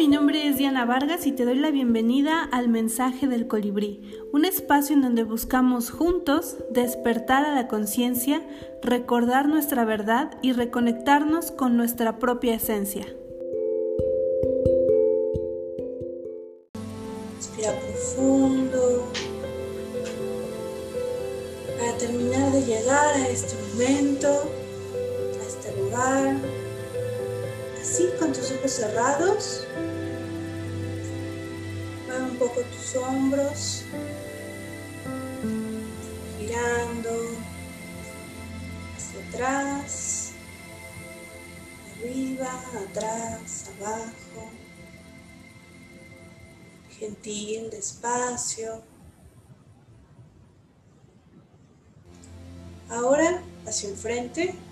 mi nombre es Diana Vargas y te doy la bienvenida al Mensaje del Colibrí, un espacio en donde buscamos juntos despertar a la conciencia, recordar nuestra verdad y reconectarnos con nuestra propia esencia. Respira profundo. Para terminar de llegar a este momento, a este lugar, con tus ojos cerrados, mueve un poco tus hombros, girando hacia atrás, arriba, atrás, abajo, gentil, despacio. Ahora hacia enfrente.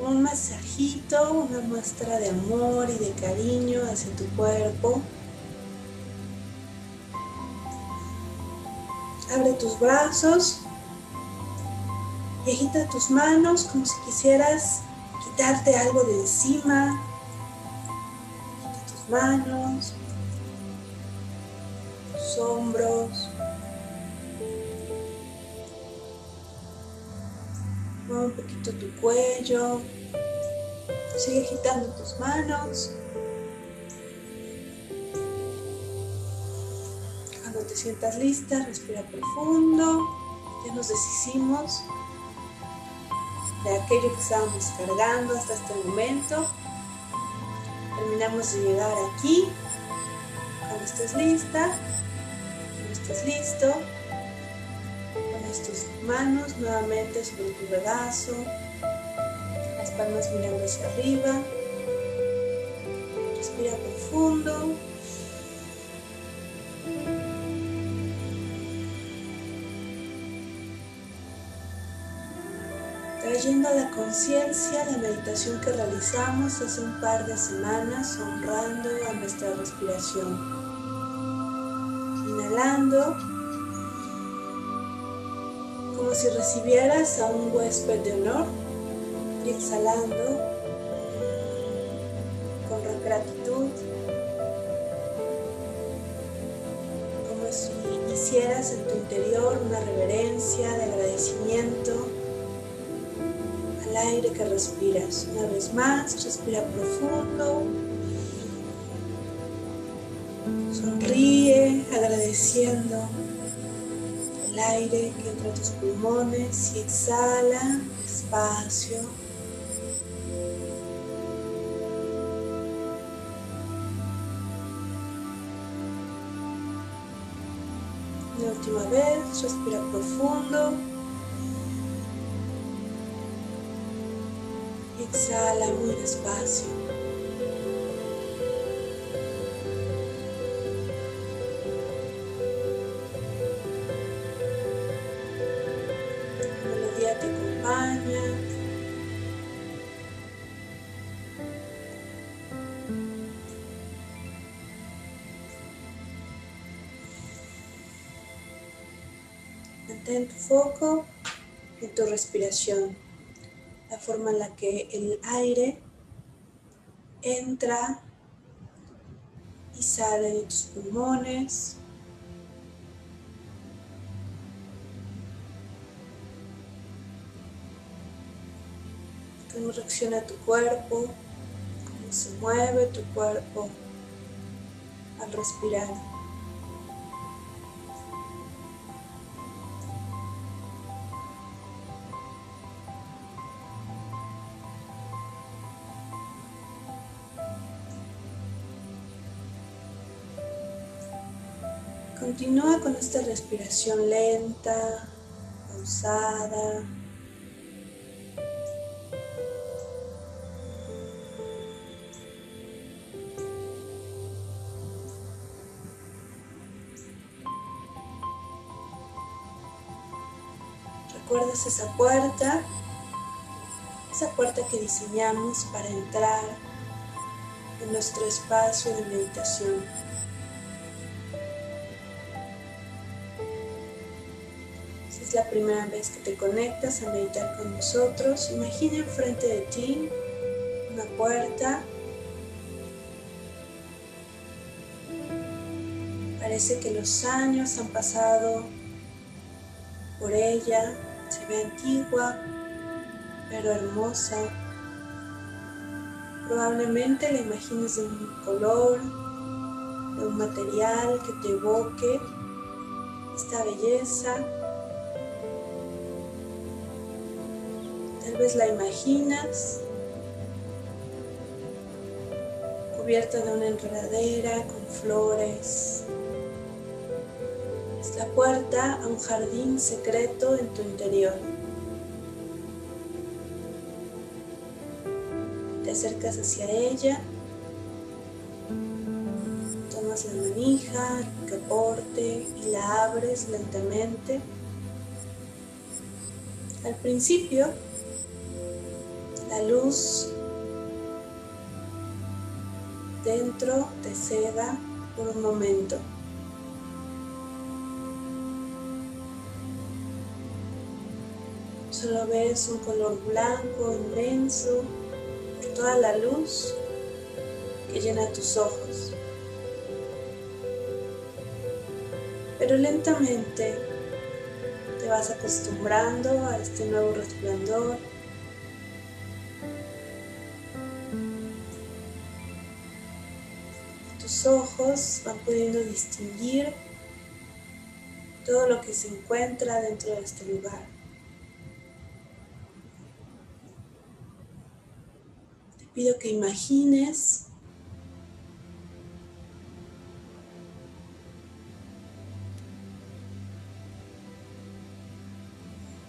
Un masajito, una muestra de amor y de cariño hacia tu cuerpo. Abre tus brazos y agita tus manos como si quisieras quitarte algo de encima. Tus manos, tus hombros. Mueve un poquito tu cuello. Sigue agitando tus manos. Cuando te sientas lista, respira profundo. Ya nos deshicimos de aquello que estábamos cargando hasta este momento. Terminamos de llegar aquí. Cuando estés lista, cuando estés listo, pones tus manos nuevamente sobre tu regazo, las palmas mirando hacia arriba. Respira profundo. trayendo a la conciencia la meditación que realizamos hace un par de semanas honrando a nuestra respiración. Inhalando como si recibieras a un huésped de honor y exhalando con gratitud como si hicieras en tu interior una reverencia de agradecimiento aire que respiras. Una vez más, respira profundo. Sonríe agradeciendo aire que entra a tus pulmones y exhala despacio. La última vez, respira profundo. Exhala muy despacio. Mantén tu foco en tu respiración la forma en la que el aire entra y sale de tus pulmones. Cómo reacciona tu cuerpo, cómo se mueve tu cuerpo al respirar. Continúa con esta respiración lenta, pausada. ¿Recuerdas esa puerta? Esa puerta que diseñamos para entrar en nuestro espacio de meditación. La primera vez que te conectas a meditar con nosotros, imagina enfrente de ti una puerta. Parece que los años han pasado por ella, se ve antigua, pero hermosa. Probablemente la imagines de un color, de un material que te evoque esta belleza. Tal vez la imaginas cubierta de una enredadera con flores. Es la puerta a un jardín secreto en tu interior. Te acercas hacia ella, tomas la manija, el caporte y la abres lentamente. Al principio, la luz dentro te cega por un momento. Solo ves un color blanco inmenso por toda la luz que llena tus ojos. Pero lentamente te vas acostumbrando a este nuevo resplandor ojos van pudiendo distinguir todo lo que se encuentra dentro de este lugar. Te pido que imagines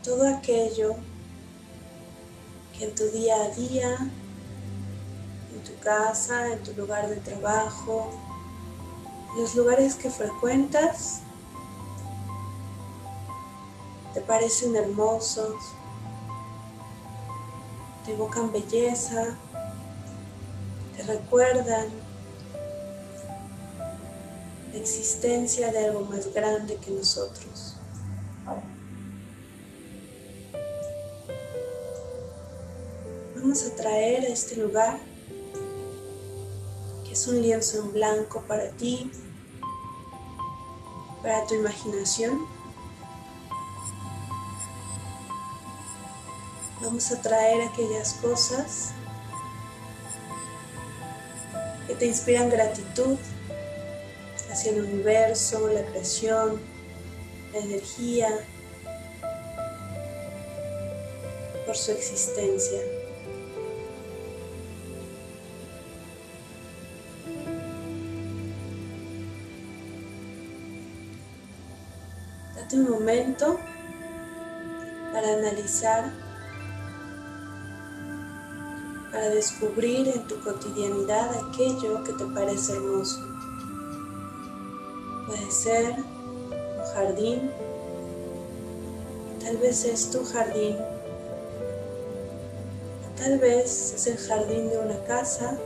todo aquello que en tu día a día en tu casa, en tu lugar de trabajo, los lugares que frecuentas te parecen hermosos, te evocan belleza, te recuerdan la existencia de algo más grande que nosotros. Vamos a traer a este lugar es un lienzo en blanco para ti, para tu imaginación. Vamos a traer aquellas cosas que te inspiran gratitud hacia el universo, la creación, la energía, por su existencia. Un momento para analizar, para descubrir en tu cotidianidad aquello que te parece hermoso. Puede ser un jardín, tal vez es tu jardín, tal vez es el jardín de una casa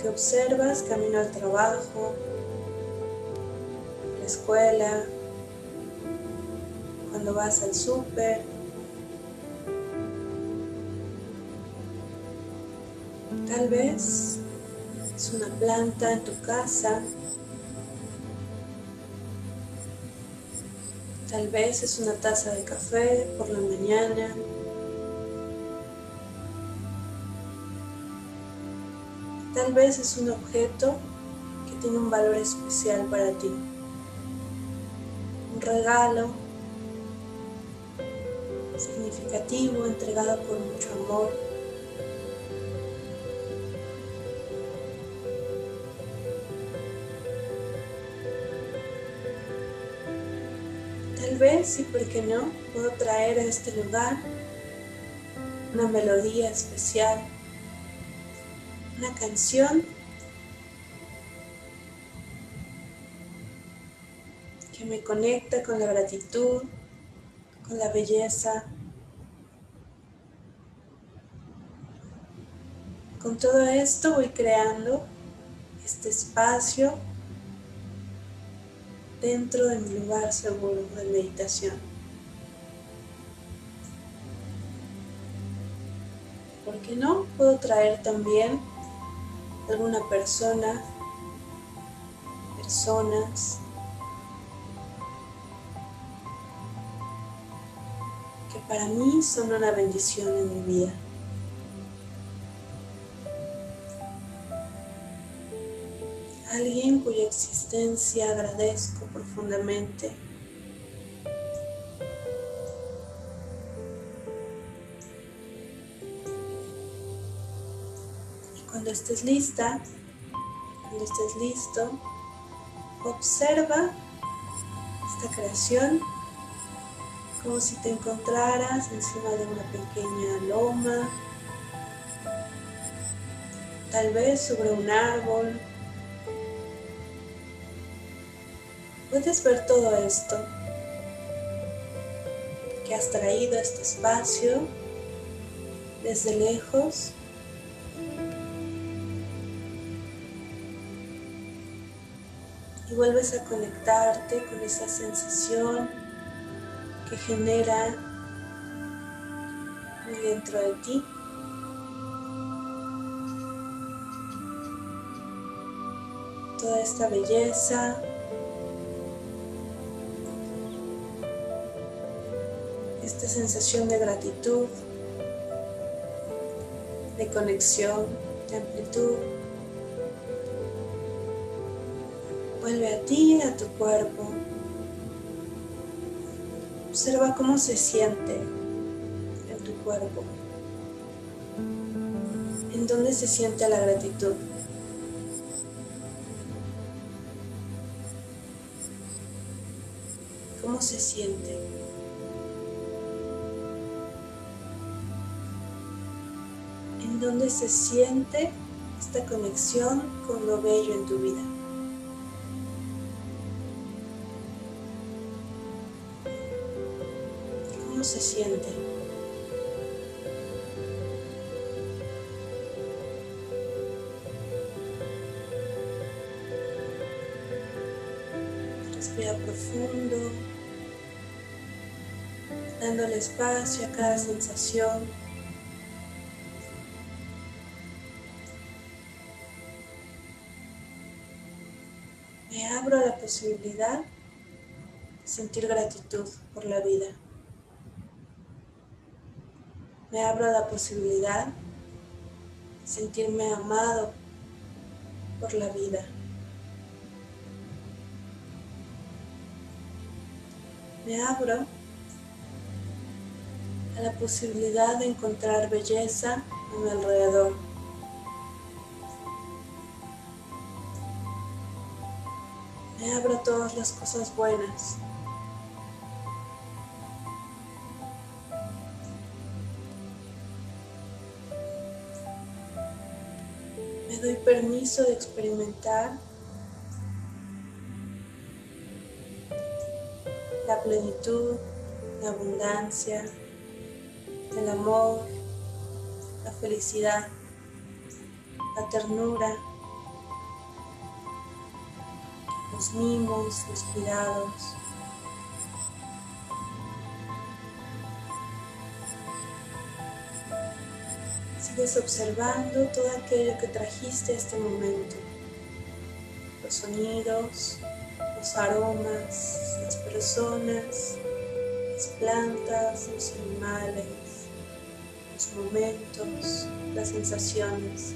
que observas camino al trabajo, escuela, cuando vas al súper. Tal vez es una planta en tu casa. Tal vez es una taza de café por la mañana. Tal vez es un objeto que tiene un valor especial para ti regalo significativo entregado con mucho amor. Tal vez, y por qué no, puedo traer a este lugar una melodía especial, una canción me conecta con la gratitud, con la belleza, con todo esto voy creando este espacio dentro de mi lugar seguro de meditación. ¿Por qué no? Puedo traer también alguna persona, personas para mí son una bendición en mi vida. alguien cuya existencia agradezco profundamente. Y cuando estés lista, cuando estés listo, observa esta creación como si te encontraras encima de una pequeña loma, tal vez sobre un árbol puedes ver todo esto que has traído a este espacio desde lejos. Y vuelves a conectarte con esa sensación genera dentro de ti. Toda esta belleza, esta sensación de gratitud, de conexión, de amplitud. Vuelve a ti, a tu cuerpo. Observa cómo se siente en tu cuerpo. En dónde se siente la gratitud. ¿Cómo se siente? donde se siente esta conexión con lo bello en tu vida. ¿Cómo se siente? Respira profundo, dándole espacio a cada sensación. abro a la posibilidad de sentir gratitud por la vida. Me abro a la posibilidad de sentirme amado por la vida. Me abro a la posibilidad de encontrar belleza a mi alrededor. me abro todas las cosas buenas. De experimentar la plenitud, la abundancia, el amor, la felicidad, la ternura, los mimos, los Sigues observando todo aquello que trajiste a este momento. Los sonidos, los aromas, las personas, las plantas, los animales, los momentos, las sensaciones.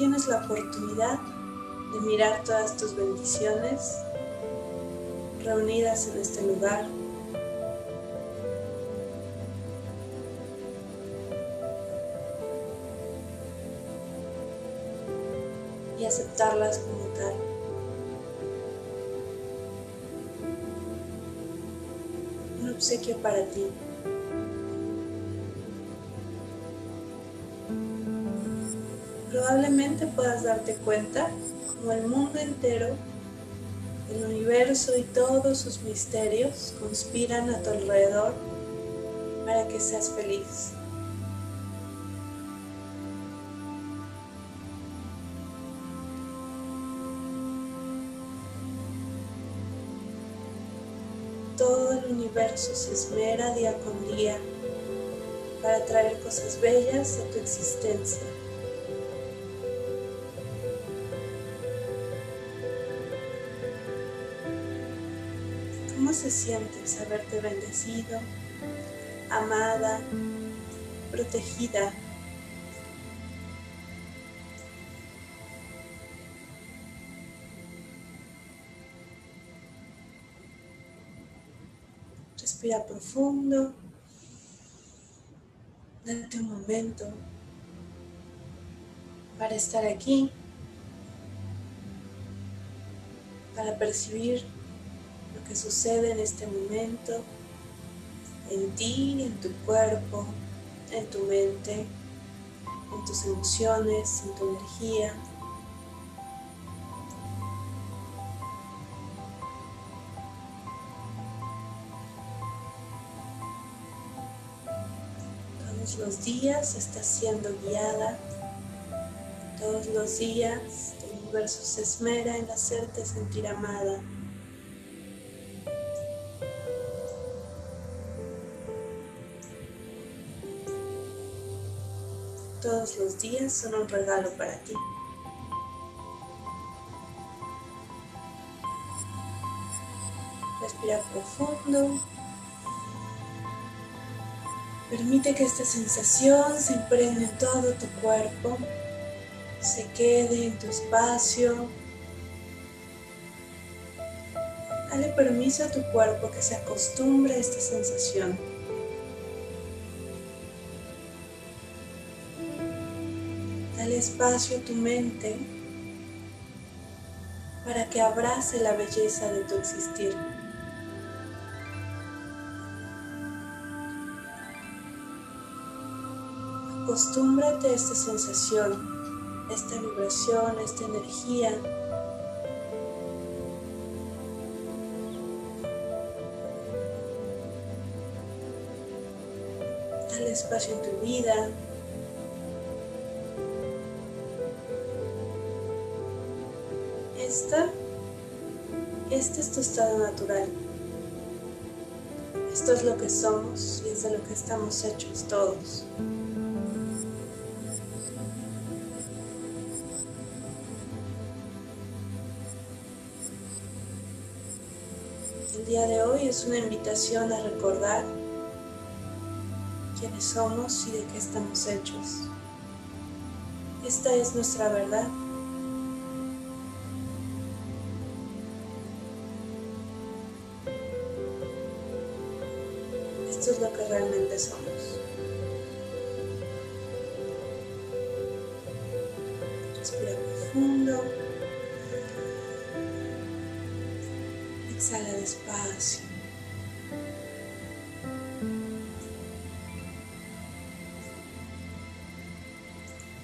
Tienes la oportunidad de mirar todas tus bendiciones reunidas en este lugar. Y aceptarlas como tal. Un obsequio para ti. Probablemente puedas darte cuenta como el mundo entero El universo y todos sus misterios conspiran a tu alrededor para que seas feliz. Todo el universo se esmera día con día para traer cosas bellas a tu existencia. ¿Cómo se siente saberte bendecido, amada, protegida? Respira profundo. Date un momento para estar aquí, para percibir que sucede en este momento en ti, en tu cuerpo, en tu mente, en tus emociones, en tu energía. Todos los días estás siendo guiada. Todos los días el universo se esmera en hacerte sentir amada. Todos los días son un regalo para ti. Respira profundo. Permite que esta sensación se impregne en todo tu cuerpo, se quede en tu espacio. Dale permiso a tu cuerpo que se acostumbre a esta sensación. Espacio a tu mente para que abrace la belleza de tu existir. Acostúmbrate a esta sensación, esta vibración, esta energía. Dale espacio en tu vida. Este es tu estado natural. Esto es lo que somos y es de lo que estamos hechos todos. El día de hoy es una invitación a recordar quiénes somos y de qué estamos hechos. Esta es nuestra verdad. Lo que realmente somos. Respira profundo. Exhala despacio.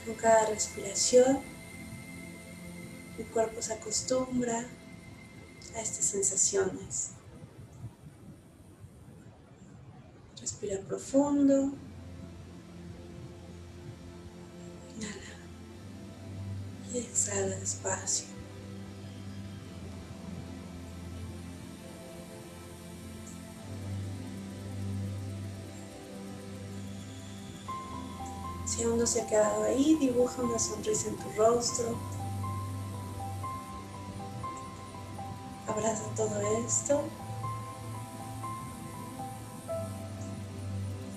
Con cada respiración, mi cuerpo se acostumbra a estas sensaciones. Respira profundo. Inhala. Y exhala despacio. Si aún no se ha quedado ahí, dibuja una sonrisa en tu rostro. Abraza todo esto.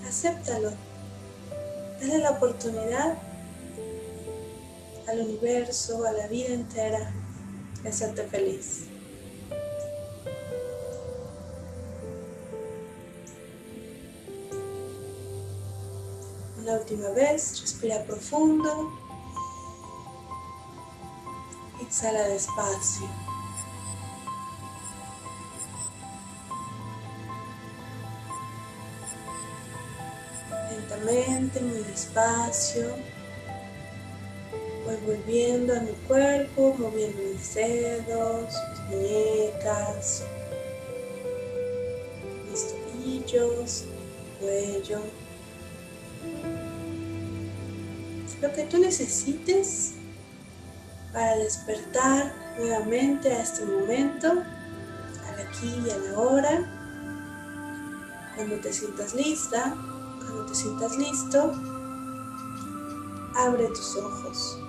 Acéptalo. Dale la oportunidad al universo, a la vida entera, de hacerte feliz. Una última vez, respira profundo. Exhala despacio. Muy despacio. Voy volviendo a mi cuerpo, moviendo mis dedos, mis muñecas, mis tobillos, cuello. Lo que tú necesites para despertar nuevamente a este momento, al aquí y a la hora. Cuando te sientas lista, cuando te sientas listo, abre tus ojos.